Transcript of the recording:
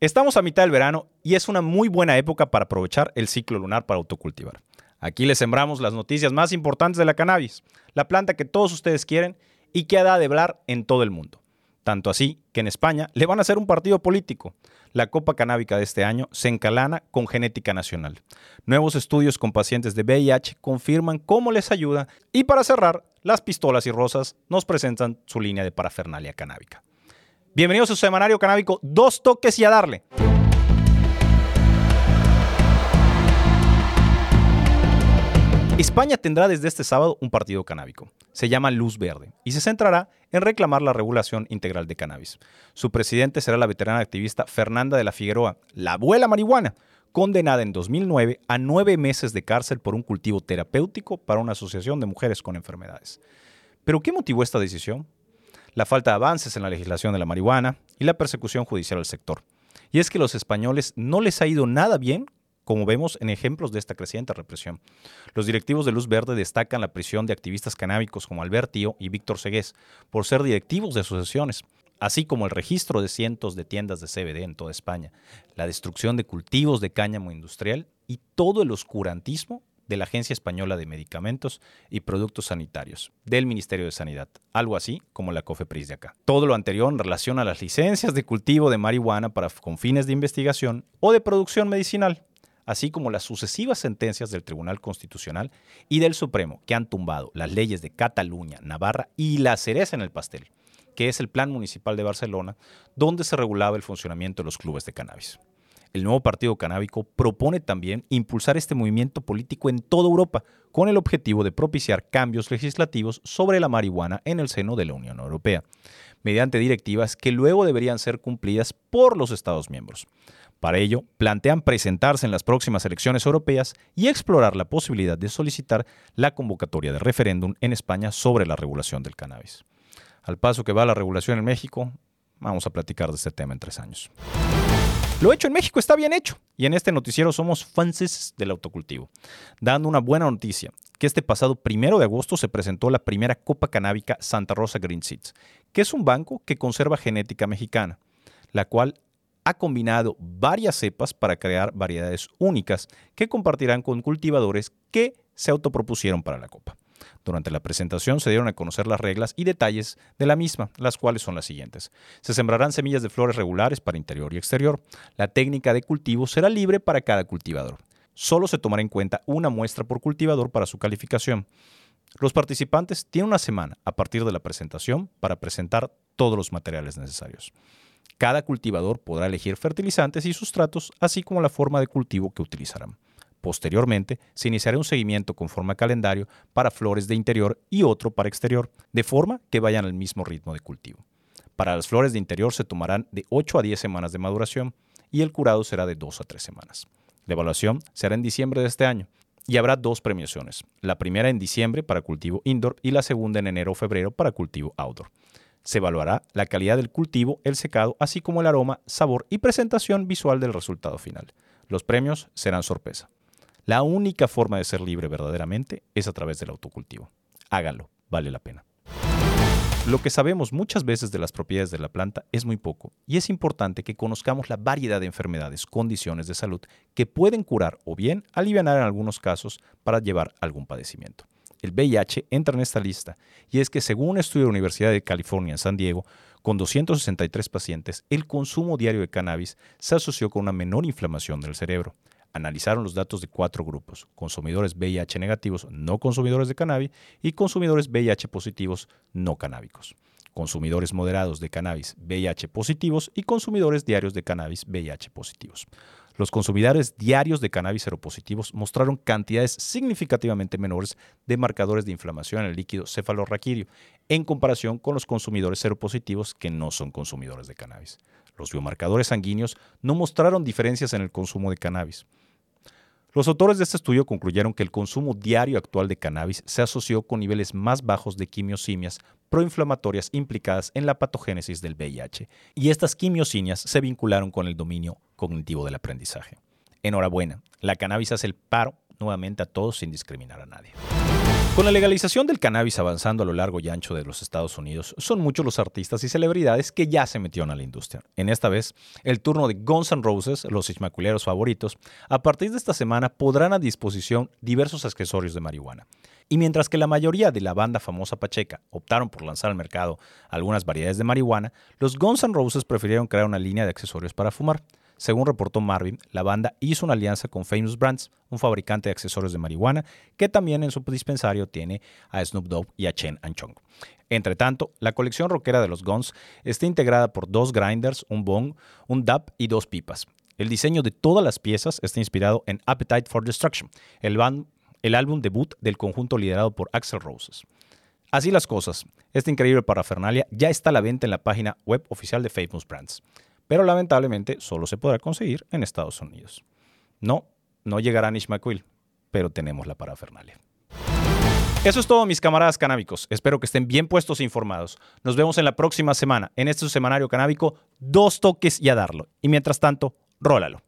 Estamos a mitad del verano y es una muy buena época para aprovechar el ciclo lunar para autocultivar. Aquí les sembramos las noticias más importantes de la cannabis, la planta que todos ustedes quieren y que ha de hablar en todo el mundo. Tanto así que en España le van a hacer un partido político. La Copa Canábica de este año se encalana con genética nacional. Nuevos estudios con pacientes de VIH confirman cómo les ayuda y para cerrar, las pistolas y rosas nos presentan su línea de parafernalia canábica. Bienvenidos a su semanario canábico, dos toques y a darle. España tendrá desde este sábado un partido canábico. Se llama Luz Verde y se centrará en reclamar la regulación integral de cannabis. Su presidente será la veterana activista Fernanda de la Figueroa, la abuela marihuana, condenada en 2009 a nueve meses de cárcel por un cultivo terapéutico para una asociación de mujeres con enfermedades. ¿Pero qué motivó esta decisión? La falta de avances en la legislación de la marihuana y la persecución judicial al sector. Y es que los españoles no les ha ido nada bien, como vemos en ejemplos de esta creciente represión. Los directivos de Luz Verde destacan la prisión de activistas canábicos como Albert Tío y Víctor Segués por ser directivos de asociaciones, así como el registro de cientos de tiendas de CBD en toda España, la destrucción de cultivos de cáñamo industrial y todo el oscurantismo de la Agencia Española de Medicamentos y Productos Sanitarios, del Ministerio de Sanidad, algo así como la COFEPRIS de acá. Todo lo anterior en relación a las licencias de cultivo de marihuana para con fines de investigación o de producción medicinal, así como las sucesivas sentencias del Tribunal Constitucional y del Supremo que han tumbado las leyes de Cataluña, Navarra y la cereza en el pastel, que es el Plan Municipal de Barcelona, donde se regulaba el funcionamiento de los clubes de cannabis. El nuevo Partido Canábico propone también impulsar este movimiento político en toda Europa con el objetivo de propiciar cambios legislativos sobre la marihuana en el seno de la Unión Europea, mediante directivas que luego deberían ser cumplidas por los Estados miembros. Para ello, plantean presentarse en las próximas elecciones europeas y explorar la posibilidad de solicitar la convocatoria de referéndum en España sobre la regulación del cannabis. Al paso que va la regulación en México, vamos a platicar de este tema en tres años. Lo hecho en México está bien hecho y en este noticiero somos fans del autocultivo, dando una buena noticia, que este pasado primero de agosto se presentó la primera Copa Canábica Santa Rosa Green Seeds, que es un banco que conserva genética mexicana, la cual ha combinado varias cepas para crear variedades únicas que compartirán con cultivadores que se autopropusieron para la Copa. Durante la presentación se dieron a conocer las reglas y detalles de la misma, las cuales son las siguientes. Se sembrarán semillas de flores regulares para interior y exterior. La técnica de cultivo será libre para cada cultivador. Solo se tomará en cuenta una muestra por cultivador para su calificación. Los participantes tienen una semana a partir de la presentación para presentar todos los materiales necesarios. Cada cultivador podrá elegir fertilizantes y sustratos, así como la forma de cultivo que utilizarán. Posteriormente, se iniciará un seguimiento conforme a calendario para flores de interior y otro para exterior, de forma que vayan al mismo ritmo de cultivo. Para las flores de interior se tomarán de 8 a 10 semanas de maduración y el curado será de 2 a 3 semanas. La evaluación será en diciembre de este año y habrá dos premiaciones, la primera en diciembre para cultivo indoor y la segunda en enero o febrero para cultivo outdoor. Se evaluará la calidad del cultivo, el secado, así como el aroma, sabor y presentación visual del resultado final. Los premios serán sorpresa. La única forma de ser libre verdaderamente es a través del autocultivo. Hágalo, vale la pena. Lo que sabemos muchas veces de las propiedades de la planta es muy poco y es importante que conozcamos la variedad de enfermedades, condiciones de salud que pueden curar o bien aliviar en algunos casos para llevar algún padecimiento. El VIH entra en esta lista y es que según un estudio de la Universidad de California en San Diego, con 263 pacientes, el consumo diario de cannabis se asoció con una menor inflamación del cerebro, analizaron los datos de cuatro grupos, consumidores VIH negativos no consumidores de cannabis y consumidores VIH positivos no canábicos, consumidores moderados de cannabis VIH positivos y consumidores diarios de cannabis VIH positivos. Los consumidores diarios de cannabis seropositivos mostraron cantidades significativamente menores de marcadores de inflamación en el líquido cefalorraquídeo en comparación con los consumidores seropositivos que no son consumidores de cannabis. Los biomarcadores sanguíneos no mostraron diferencias en el consumo de cannabis. Los autores de este estudio concluyeron que el consumo diario actual de cannabis se asoció con niveles más bajos de quimiosimias proinflamatorias implicadas en la patogénesis del VIH, y estas quimiosinias se vincularon con el dominio cognitivo del aprendizaje. Enhorabuena, la cannabis hace el paro nuevamente a todos sin discriminar a nadie. Con la legalización del cannabis avanzando a lo largo y ancho de los Estados Unidos, son muchos los artistas y celebridades que ya se metieron a la industria. En esta vez, el turno de Guns N' Roses, los ismaculeros favoritos, a partir de esta semana podrán a disposición diversos accesorios de marihuana. Y mientras que la mayoría de la banda famosa Pacheca optaron por lanzar al mercado algunas variedades de marihuana, los Guns N' Roses prefirieron crear una línea de accesorios para fumar. Según reportó Marvin, la banda hizo una alianza con Famous Brands, un fabricante de accesorios de marihuana, que también en su dispensario tiene a Snoop Dogg y a Chen Anchong. Entre tanto, la colección rockera de los Guns está integrada por dos grinders, un bong, un dab y dos pipas. El diseño de todas las piezas está inspirado en Appetite for Destruction, el, el álbum debut del conjunto liderado por Axel Roses. Así las cosas, esta increíble parafernalia ya está a la venta en la página web oficial de Famous Brands pero lamentablemente solo se podrá conseguir en Estados Unidos. No, no llegará Nish McQuill, pero tenemos la parafernalia. Eso es todo, mis camaradas canábicos. Espero que estén bien puestos e informados. Nos vemos en la próxima semana en este semanario canábico, dos toques y a darlo. Y mientras tanto, rólalo.